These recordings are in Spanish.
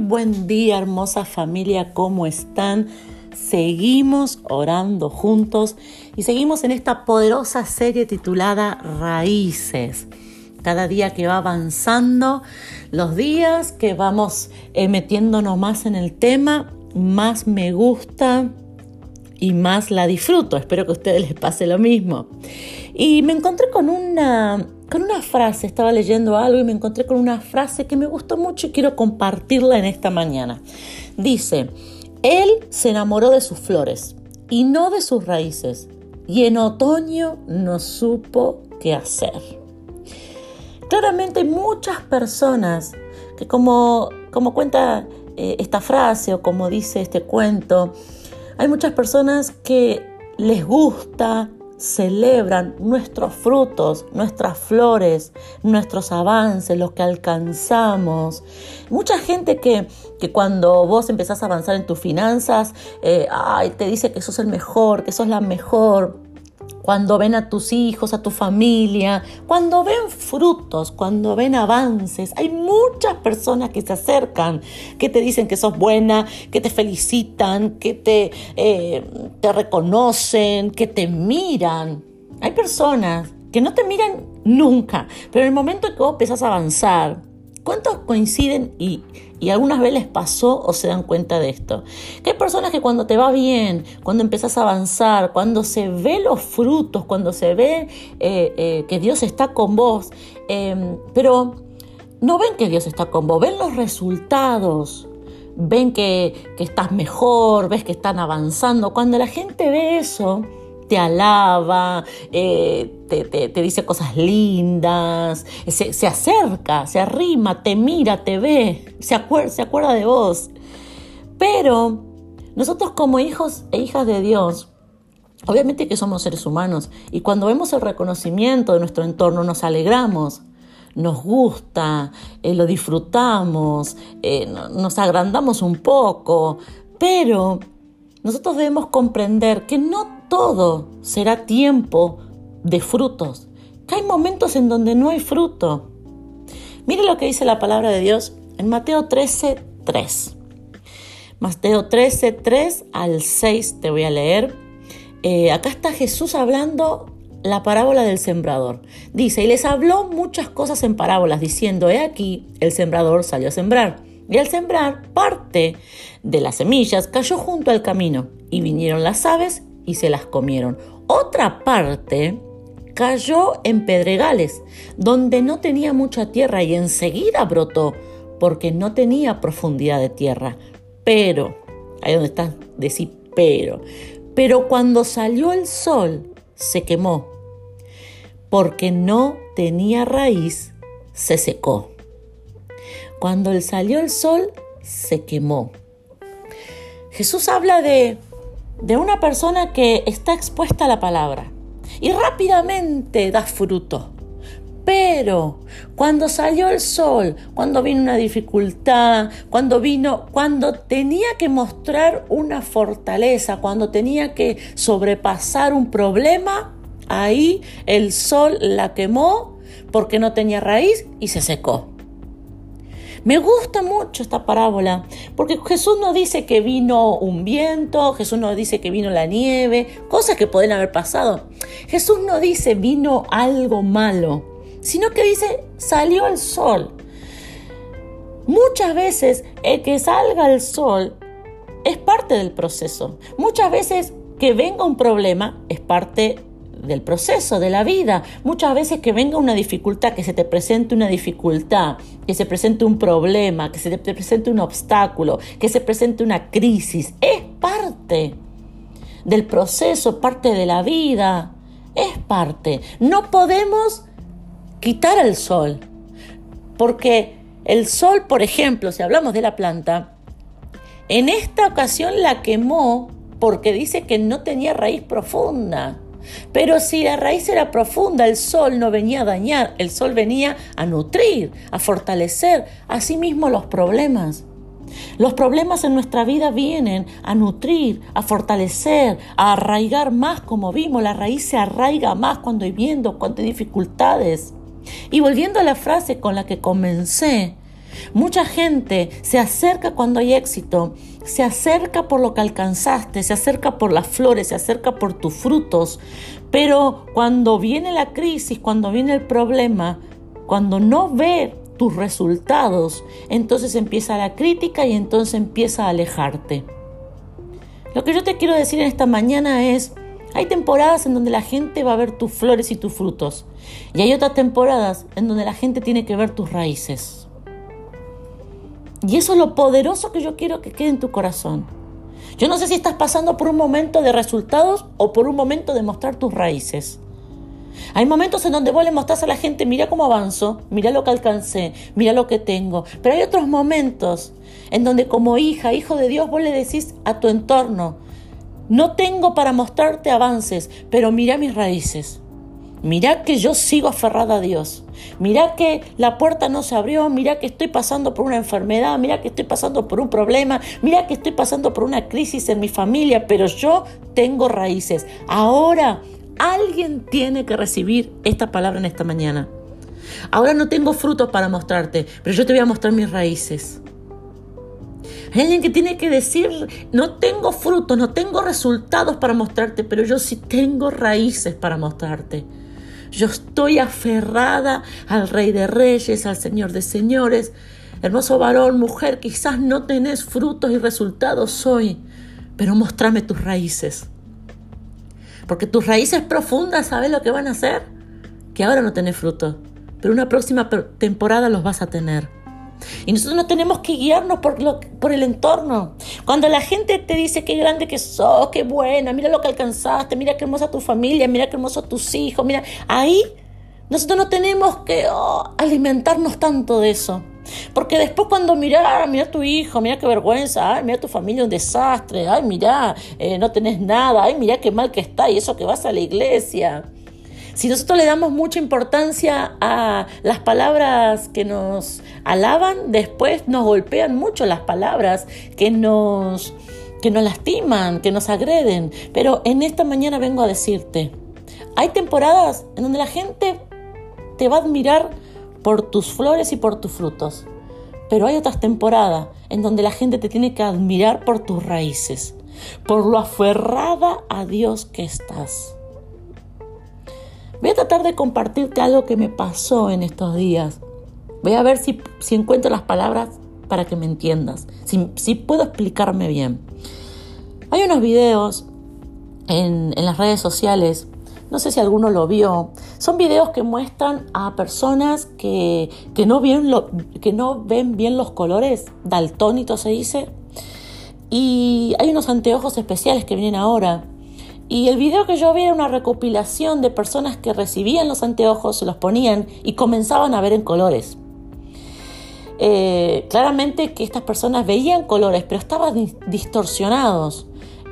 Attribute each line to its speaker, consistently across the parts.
Speaker 1: Buen día, hermosa familia, ¿cómo están? Seguimos orando juntos y seguimos en esta poderosa serie titulada Raíces. Cada día que va avanzando, los días que vamos eh, metiéndonos más en el tema, más me gusta y más la disfruto. Espero que a ustedes les pase lo mismo. Y me encontré con una con una frase, estaba leyendo algo y me encontré con una frase que me gustó mucho y quiero compartirla en esta mañana. Dice, él se enamoró de sus flores y no de sus raíces, y en otoño no supo qué hacer. Claramente hay muchas personas que como, como cuenta eh, esta frase o como dice este cuento, hay muchas personas que les gusta celebran nuestros frutos, nuestras flores, nuestros avances, los que alcanzamos. Mucha gente que, que cuando vos empezás a avanzar en tus finanzas, eh, ay, te dice que sos el mejor, que sos la mejor cuando ven a tus hijos, a tu familia, cuando ven frutos, cuando ven avances. Hay muchas personas que se acercan, que te dicen que sos buena, que te felicitan, que te, eh, te reconocen, que te miran. Hay personas que no te miran nunca, pero en el momento que vos empezás a avanzar, ¿Cuántos coinciden y, algunas veces pasó o se dan cuenta de esto? Que hay personas que cuando te va bien, cuando empezás a avanzar, cuando se ve los frutos, cuando se ve eh, eh, que Dios está con vos, em, pero no ven que Dios está con vos, ven los resultados, ven que, que estás mejor, ves que están avanzando. Cuando la gente ve eso, te alaba, eh, te, dice cosas lindas, se, acerca, se arrima, te mira, te ve, se, se acuerda de vos. Pero nosotros como hijos e hijas de Dios, obviamente que somos seres humanos y cuando vemos el reconocimiento de nuestro entorno nos alegramos, nos gusta, eh, lo disfrutamos, eh, nos agrandamos un poco, pero nosotros debemos comprender que no todo será tiempo de frutos, que hay momentos en donde no hay fruto. Mire lo que dice la palabra de Dios en Mateo 13, 3. Mateo 13, 3 al 6 te voy a leer. Eh, acá está Jesús hablando la parábola del sembrador. Dice, y les habló muchas cosas en parábolas, diciendo, he aquí, el sembrador salió a sembrar. Y al sembrar, parte de las semillas cayó junto al camino, y vinieron las aves y se las comieron. Otra parte cayó en pedregales, donde no tenía mucha tierra y enseguida brotó, porque no tenía profundidad de tierra. Pero, ahí donde está, decir pero, pero cuando salió el sol, se quemó, porque no tenía raíz, se secó. Cuando salió el sol, se quemó. Jesús habla de de una persona que está expuesta a la palabra y rápidamente da fruto. Pero cuando salió el sol, cuando vino una dificultad, cuando vino, cuando tenía que mostrar una fortaleza, cuando tenía que sobrepasar un problema, ahí el sol la quemó porque no tenía raíz y se secó. Me gusta mucho esta parábola porque Jesús no dice que vino un viento, Jesús no dice que vino la nieve, cosas que pueden haber pasado. Jesús no dice vino algo malo, sino que dice salió el sol. Muchas veces el que salga el sol es parte del proceso. Muchas veces que venga un problema es parte del proceso, de la vida. Muchas veces que venga una dificultad, que se te presente una dificultad, que se presente un problema, que se te presente un obstáculo, que se presente una crisis, es parte del proceso, parte de la vida, es parte. No podemos quitar el sol, porque el sol, por ejemplo, si hablamos de la planta, en esta ocasión la quemó porque dice que no tenía raíz profunda. Pero si la raíz era profunda, el sol no venía a dañar, el sol venía a nutrir, a fortalecer, asimismo los problemas. Los problemas en nuestra vida vienen a nutrir, a fortalecer, a arraigar más, como vimos, la raíz se arraiga más cuando hay viendo, cuando dificultades. Y volviendo a la frase con la que comencé, Mucha gente se acerca cuando hay éxito, se acerca por lo que alcanzaste, se acerca por las flores, se acerca por tus frutos, pero cuando viene la crisis, cuando viene el problema, cuando no ve tus resultados, entonces empieza la crítica y entonces empieza a alejarte. Lo que yo te quiero decir en esta mañana es, hay temporadas en donde la gente va a ver tus flores y tus frutos. Y hay otras temporadas en donde la gente tiene que ver tus raíces. Y eso es lo poderoso que yo quiero que quede en tu corazón. Yo no sé si estás pasando por un momento de resultados o por un momento de mostrar tus raíces. Hay momentos en donde vos le mostrás a la gente, mira cómo avanzo, mira lo que alcancé, mira lo que tengo. Pero hay otros momentos en donde como hija, hijo de Dios, vos le decís a tu entorno, no tengo para mostrarte avances, pero mira mis raíces. Mira que yo sigo aferrada a Dios. Mira que la puerta no se abrió. Mira que estoy pasando por una enfermedad. Mira que estoy pasando por un problema. Mira que estoy pasando por una crisis en mi familia. Pero yo tengo raíces. Ahora alguien tiene que recibir esta palabra en esta mañana. Ahora no tengo frutos para mostrarte, pero yo te voy a mostrar mis raíces. Hay alguien que tiene que decir, no tengo frutos, no tengo resultados para mostrarte, pero yo sí tengo raíces para mostrarte. Yo estoy aferrada al Rey de Reyes, al Señor de Señores. Hermoso varón, mujer, quizás no tenés frutos y resultados hoy, pero mostrame tus raíces. Porque tus raíces profundas, ¿sabes lo que van a hacer? Que ahora no tenés frutos, pero una próxima temporada los vas a tener. Y nosotros no tenemos que guiarnos por, lo, por el entorno. Cuando la gente te dice qué grande que sos, qué buena, mira lo que alcanzaste, mira qué hermosa tu familia, mira qué hermosos tus hijos, mira, ahí nosotros no tenemos que oh, alimentarnos tanto de eso. Porque después cuando mira, mira tu hijo, mira qué vergüenza, ay, mira tu familia un desastre, ay, mira, eh, no tenés nada, ay, mira qué mal que está y eso que vas a la iglesia. Si nosotros le damos mucha importancia a las palabras que nos alaban, después nos golpean mucho las palabras que nos, que nos lastiman, que nos agreden. Pero en esta mañana vengo a decirte, hay temporadas en donde la gente te va a admirar por tus flores y por tus frutos. Pero hay otras temporadas en donde la gente te tiene que admirar por tus raíces, por lo aferrada a Dios que estás. Voy a tratar de compartirte algo que me pasó en estos días. Voy a ver si, encuentro las palabras para que me entiendas, si, puedo explicarme bien. Hay unos videos en, las redes sociales, no sé si alguno lo vio, son videos que muestran a personas que, que, no, ven lo, que no ven bien los colores, daltónitos se dice, y hay unos anteojos especiales que vienen ahora y el video que yo vi era una recopilación de personas que recibían los anteojos, se los ponían y comenzaban a ver en colores. Eh, claramente que estas personas veían colores, pero estaban distorsionados.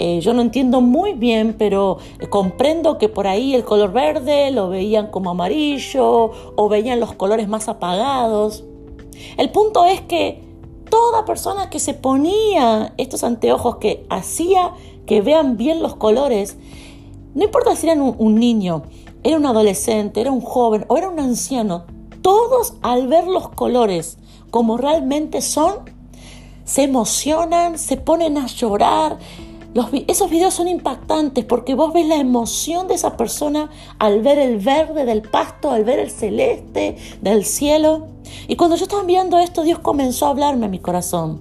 Speaker 1: Eh, yo no entiendo muy bien, pero comprendo que por ahí el color verde lo veían como amarillo o veían los colores más apagados. El punto es que toda persona que se ponía estos anteojos que hacía que vean bien los colores, no importa si eran un, niño, era un adolescente, era un joven o era un anciano, todos al ver los colores como realmente son, se emocionan, se ponen a llorar. Los, esos videos son impactantes porque vos ves la emoción de esa persona al ver el verde del pasto, al ver el celeste del cielo. Y cuando yo estaba viendo esto, Dios comenzó a hablarme a mi corazón.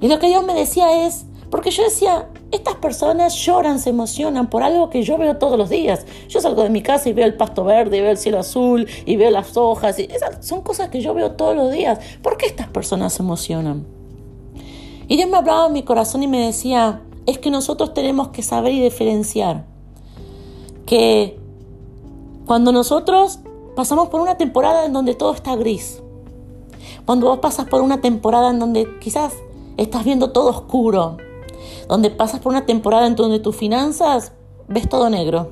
Speaker 1: Y lo que Dios me decía es, porque yo decía, estas personas lloran, se emocionan por algo que yo veo todos los días. Yo salgo de mi casa y veo el pasto verde, y veo el cielo azul y veo las hojas. Y esas son cosas que yo veo todos los días. ¿Por qué estas personas se emocionan? Y Dios me hablaba en mi corazón y me decía, es que nosotros tenemos que saber y diferenciar que cuando nosotros pasamos por una temporada en donde todo está gris, cuando vos pasas por una temporada en donde quizás estás viendo todo oscuro, donde pasas por una temporada en donde tus finanzas ves todo negro,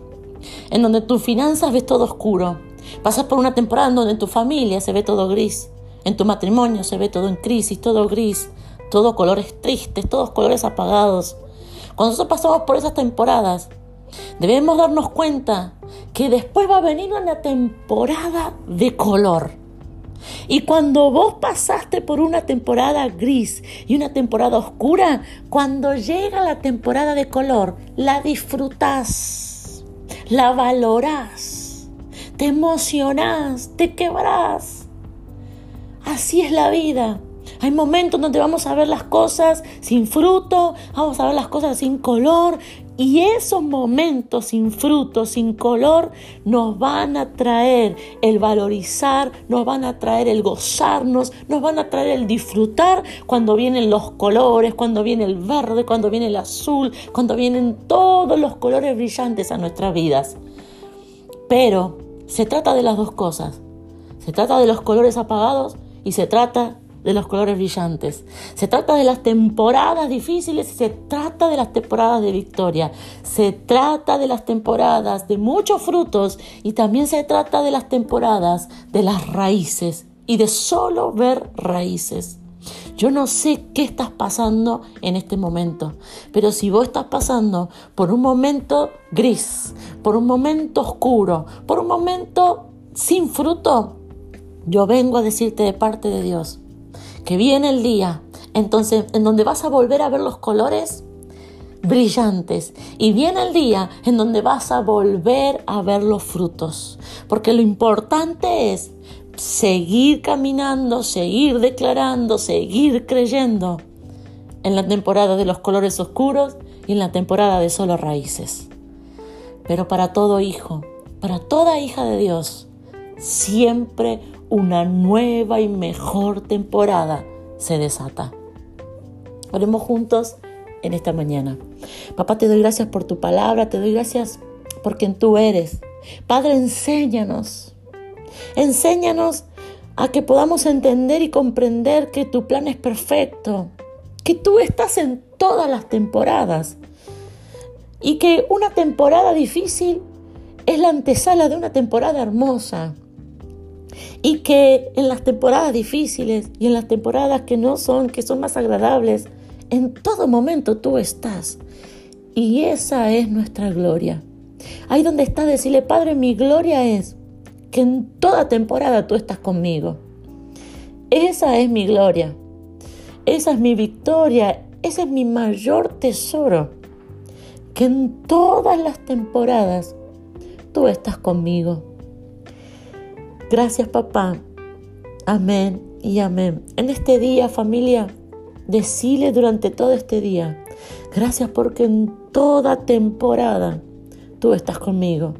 Speaker 1: en donde tus finanzas ves todo oscuro. Pasas por una temporada en donde en tu familia se ve todo gris, en tu matrimonio se ve todo en crisis, todo gris, todo colores tristes, todos colores apagados. Cuando nosotros pasamos por esas temporadas, debemos darnos cuenta que después va a venir una temporada de color. Y cuando vos pasaste por una temporada gris y una temporada oscura, cuando llega la temporada de color, la disfrutás, la valorás, te emocionás, te quebrás. Así es la vida. Hay momentos donde vamos a ver las cosas sin fruto, vamos a ver las cosas sin color y esos momentos sin fruto, sin color, nos van a traer el valorizar, nos van a traer el gozarnos, nos van a traer el disfrutar cuando vienen los colores, cuando viene el verde, cuando viene el azul, cuando vienen todos los colores brillantes a nuestras vidas. Pero se trata de las dos cosas. Se trata de los colores apagados y se trata de los colores brillantes. Se trata de las temporadas difíciles se trata de las temporadas de victoria. Se trata de las temporadas de muchos frutos y también se trata de las temporadas de las raíces y de solo ver raíces. Yo no sé qué estás pasando en este momento, pero si vos estás pasando por un momento gris, por un momento oscuro, por un momento sin fruto, yo vengo a decirte de parte de Dios, que viene el día, entonces en donde vas a volver a ver los colores brillantes y viene el día en donde vas a volver a ver los frutos, porque lo importante es seguir caminando, seguir declarando, seguir creyendo en la temporada de los colores oscuros y en la temporada de solo raíces. Pero para todo hijo, para toda hija de Dios, siempre una nueva y mejor temporada se desata. Oremos juntos en esta mañana. Papá, te doy gracias por tu palabra, te doy gracias por quien tú eres. Padre, enséñanos. Enséñanos a que podamos entender y comprender que tu plan es perfecto, que tú estás en todas las temporadas y que una temporada difícil es la antesala de una temporada hermosa y que en las temporadas difíciles y en las temporadas que no son, que son más agradables, en todo momento tú estás. Y esa es nuestra gloria. Ahí donde estás, decirle, Padre, mi gloria es que en toda temporada tú estás conmigo. Esa es mi gloria. Esa es mi victoria. Ese es mi mayor tesoro. Que en todas las temporadas tú estás conmigo. Gracias papá. Amén y amén. En este día familia, decile durante todo este día, gracias porque en toda temporada tú estás conmigo.